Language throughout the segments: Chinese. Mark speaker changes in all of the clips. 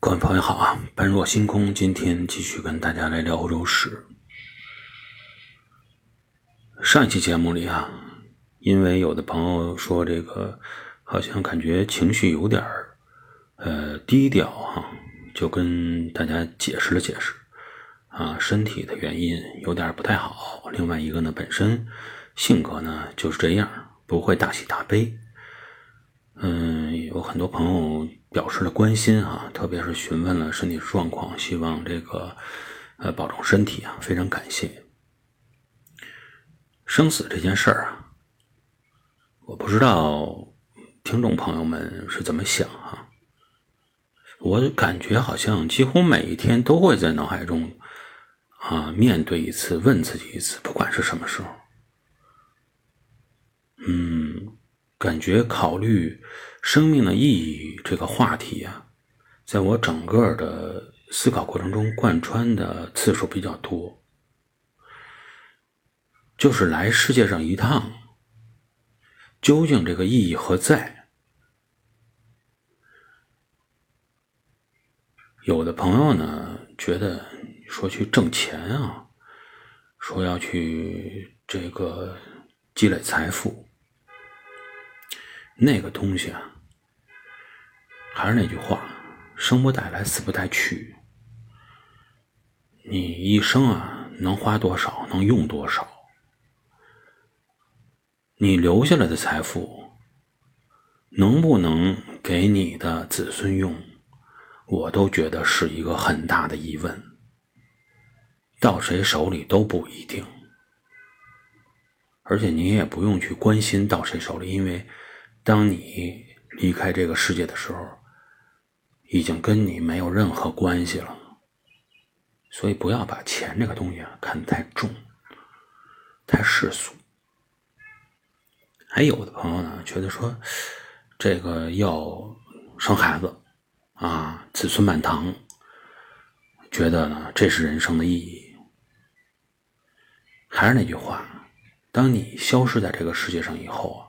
Speaker 1: 各位朋友好啊！般若星空今天继续跟大家来聊欧洲史。上一期节目里啊，因为有的朋友说这个好像感觉情绪有点儿呃低调哈，就跟大家解释了解释啊，身体的原因有点不太好。另外一个呢，本身性格呢就是这样，不会大喜大悲。嗯，有很多朋友表示了关心啊，特别是询问了身体状况，希望这个呃保重身体啊，非常感谢。生死这件事儿啊，我不知道听众朋友们是怎么想啊，我感觉好像几乎每一天都会在脑海中啊面对一次，问自己一次，不管是什么时候，嗯。感觉考虑生命的意义这个话题啊，在我整个的思考过程中贯穿的次数比较多。就是来世界上一趟，究竟这个意义何在？有的朋友呢觉得说去挣钱啊，说要去这个积累财富。那个东西啊，还是那句话，生不带来，死不带去。你一生啊，能花多少，能用多少？你留下来的财富，能不能给你的子孙用？我都觉得是一个很大的疑问。到谁手里都不一定，而且你也不用去关心到谁手里，因为。当你离开这个世界的时候，已经跟你没有任何关系了。所以不要把钱这个东西啊看得太重、太世俗。还有的朋友呢，觉得说这个要生孩子啊，子孙满堂，觉得呢这是人生的意义。还是那句话，当你消失在这个世界上以后啊。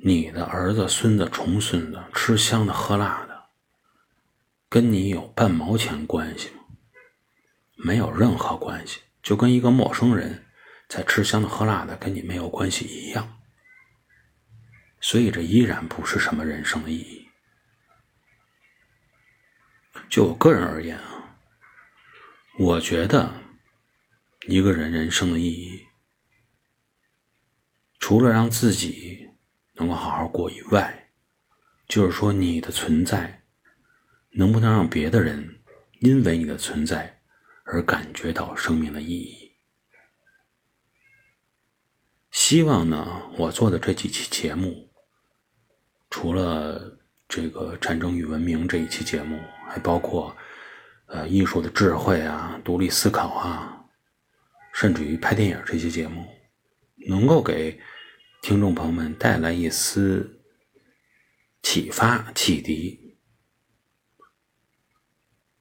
Speaker 1: 你的儿子、孙子、重孙子吃香的喝辣的，跟你有半毛钱关系吗？没有任何关系，就跟一个陌生人在吃香的喝辣的，跟你没有关系一样。所以这依然不是什么人生的意义。就我个人而言啊，我觉得一个人人生的意义，除了让自己。能够好好过以外，就是说你的存在能不能让别的人因为你的存在而感觉到生命的意义？希望呢，我做的这几期节目，除了这个战争与文明这一期节目，还包括呃艺术的智慧啊、独立思考啊，甚至于拍电影这些节目，能够给。听众朋友们，带来一丝启发、启迪，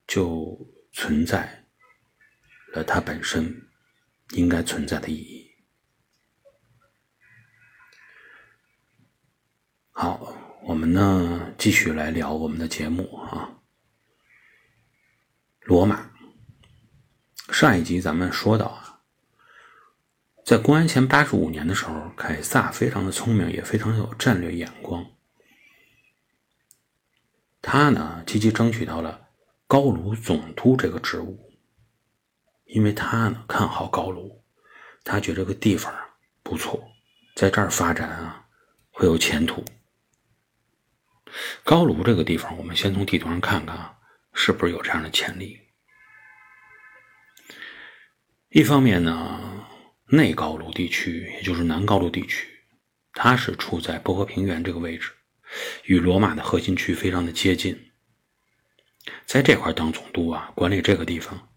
Speaker 1: 就存在了它本身应该存在的意义。好，我们呢继续来聊我们的节目啊。罗马，上一集咱们说到啊。在公元前八十五年的时候，凯撒非常的聪明，也非常有战略眼光。他呢积极争取到了高卢总督这个职务，因为他呢看好高卢，他觉得这个地方不错，在这儿发展啊会有前途。高卢这个地方，我们先从地图上看看啊，是不是有这样的潜力？一方面呢。内高卢地区，也就是南高卢地区，它是处在波河平原这个位置，与罗马的核心区非常的接近。在这块当总督啊，管理这个地方，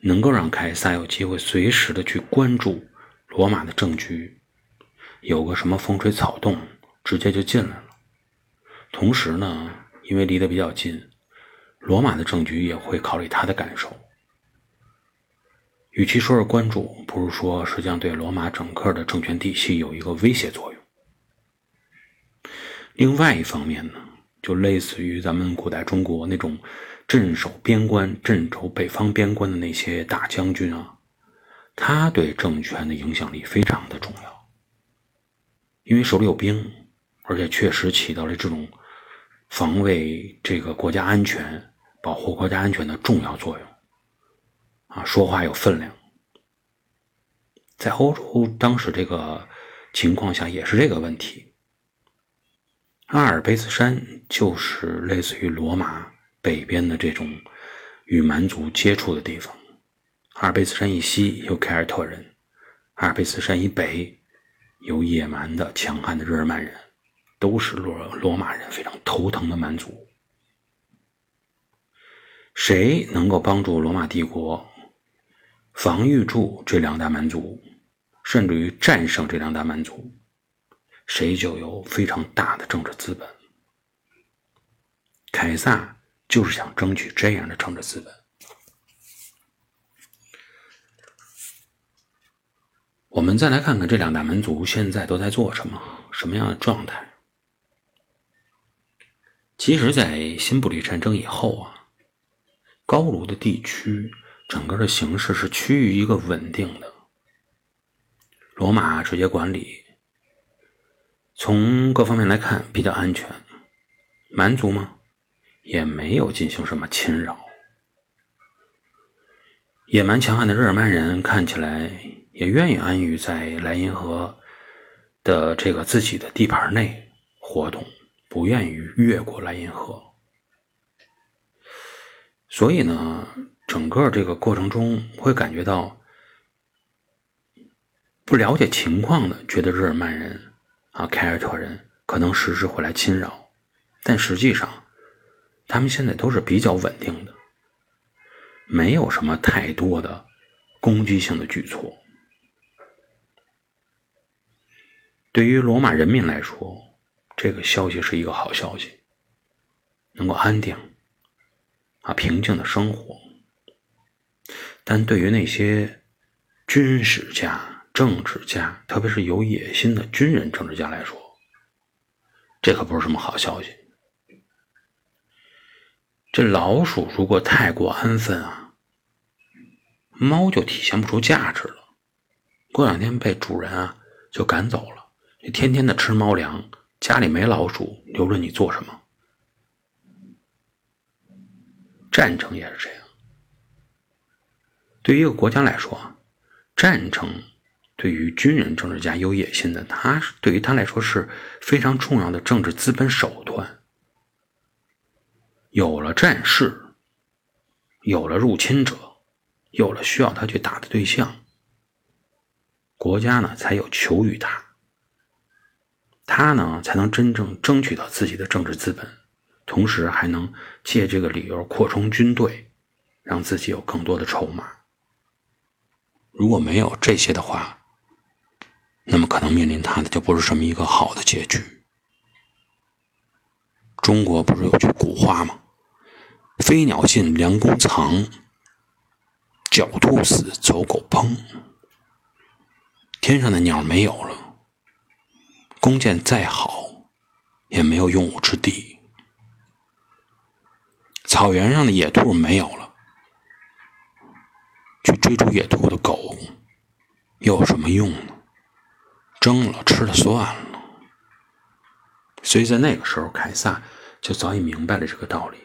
Speaker 1: 能够让凯撒有机会随时的去关注罗马的政局，有个什么风吹草动，直接就进来了。同时呢，因为离得比较近，罗马的政局也会考虑他的感受。与其说是关注，不如说实际上对罗马整个的政权体系有一个威胁作用。另外一方面呢，就类似于咱们古代中国那种镇守边关、镇守北方边关的那些大将军啊，他对政权的影响力非常的重要，因为手里有兵，而且确实起到了这种防卫这个国家安全、保护国家安全的重要作用。啊，说话有分量。在欧洲当时这个情况下，也是这个问题。阿尔卑斯山就是类似于罗马北边的这种与蛮族接触的地方。阿尔卑斯山以西有凯尔特人，阿尔卑斯山以北有野蛮的强悍的日耳曼人，都是罗罗马人非常头疼的蛮族。谁能够帮助罗马帝国？防御住这两大蛮族，甚至于战胜这两大蛮族，谁就有非常大的政治资本。凯撒就是想争取这样的政治资本。我们再来看看这两大蛮族现在都在做什么，什么样的状态？其实，在新布里战争以后啊，高卢的地区。整个的形势是趋于一个稳定的，罗马直接管理，从各方面来看比较安全。蛮族吗？也没有进行什么侵扰。野蛮强悍的日耳曼人看起来也愿意安于在莱茵河的这个自己的地盘内活动，不愿意越过莱茵河。所以呢？整个这个过程中，会感觉到不了解情况的，觉得日耳曼人啊、凯尔特人可能时时会来侵扰，但实际上，他们现在都是比较稳定的，没有什么太多的攻击性的举措。对于罗马人民来说，这个消息是一个好消息，能够安定啊、平静的生活。但对于那些军事家、政治家，特别是有野心的军人、政治家来说，这可不是什么好消息。这老鼠如果太过安分啊，猫就体现不出价值了。过两天被主人啊就赶走了，你天天的吃猫粮，家里没老鼠，留着你做什么？战争也是这样。对于一个国家来说，战争对于军人、政治家有野心的，他对于他来说是非常重要的政治资本手段。有了战事，有了入侵者，有了需要他去打的对象，国家呢才有求于他，他呢才能真正争取到自己的政治资本，同时还能借这个理由扩充军队，让自己有更多的筹码。如果没有这些的话，那么可能面临他的就不是什么一个好的结局。中国不是有句古话吗？“飞鸟尽，良弓藏；狡兔死，走狗烹。”天上的鸟没有了，弓箭再好也没有用武之地；草原上的野兔没有了。去追逐野兔的狗又有什么用呢？蒸了吃了算了。所以在那个时候，凯撒就早已明白了这个道理。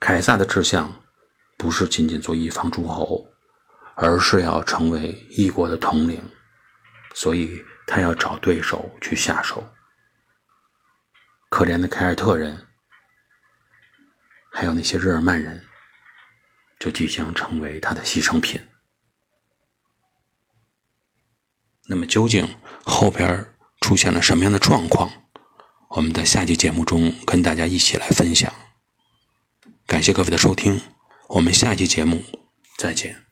Speaker 1: 凯撒的志向不是仅仅做一方诸侯，而是要成为一国的统领，所以他要找对手去下手。可怜的凯尔特人，还有那些日耳曼人。就即将成为他的牺牲品。那么，究竟后边出现了什么样的状况？我们在下期节目中跟大家一起来分享。感谢各位的收听，我们下期节目再见。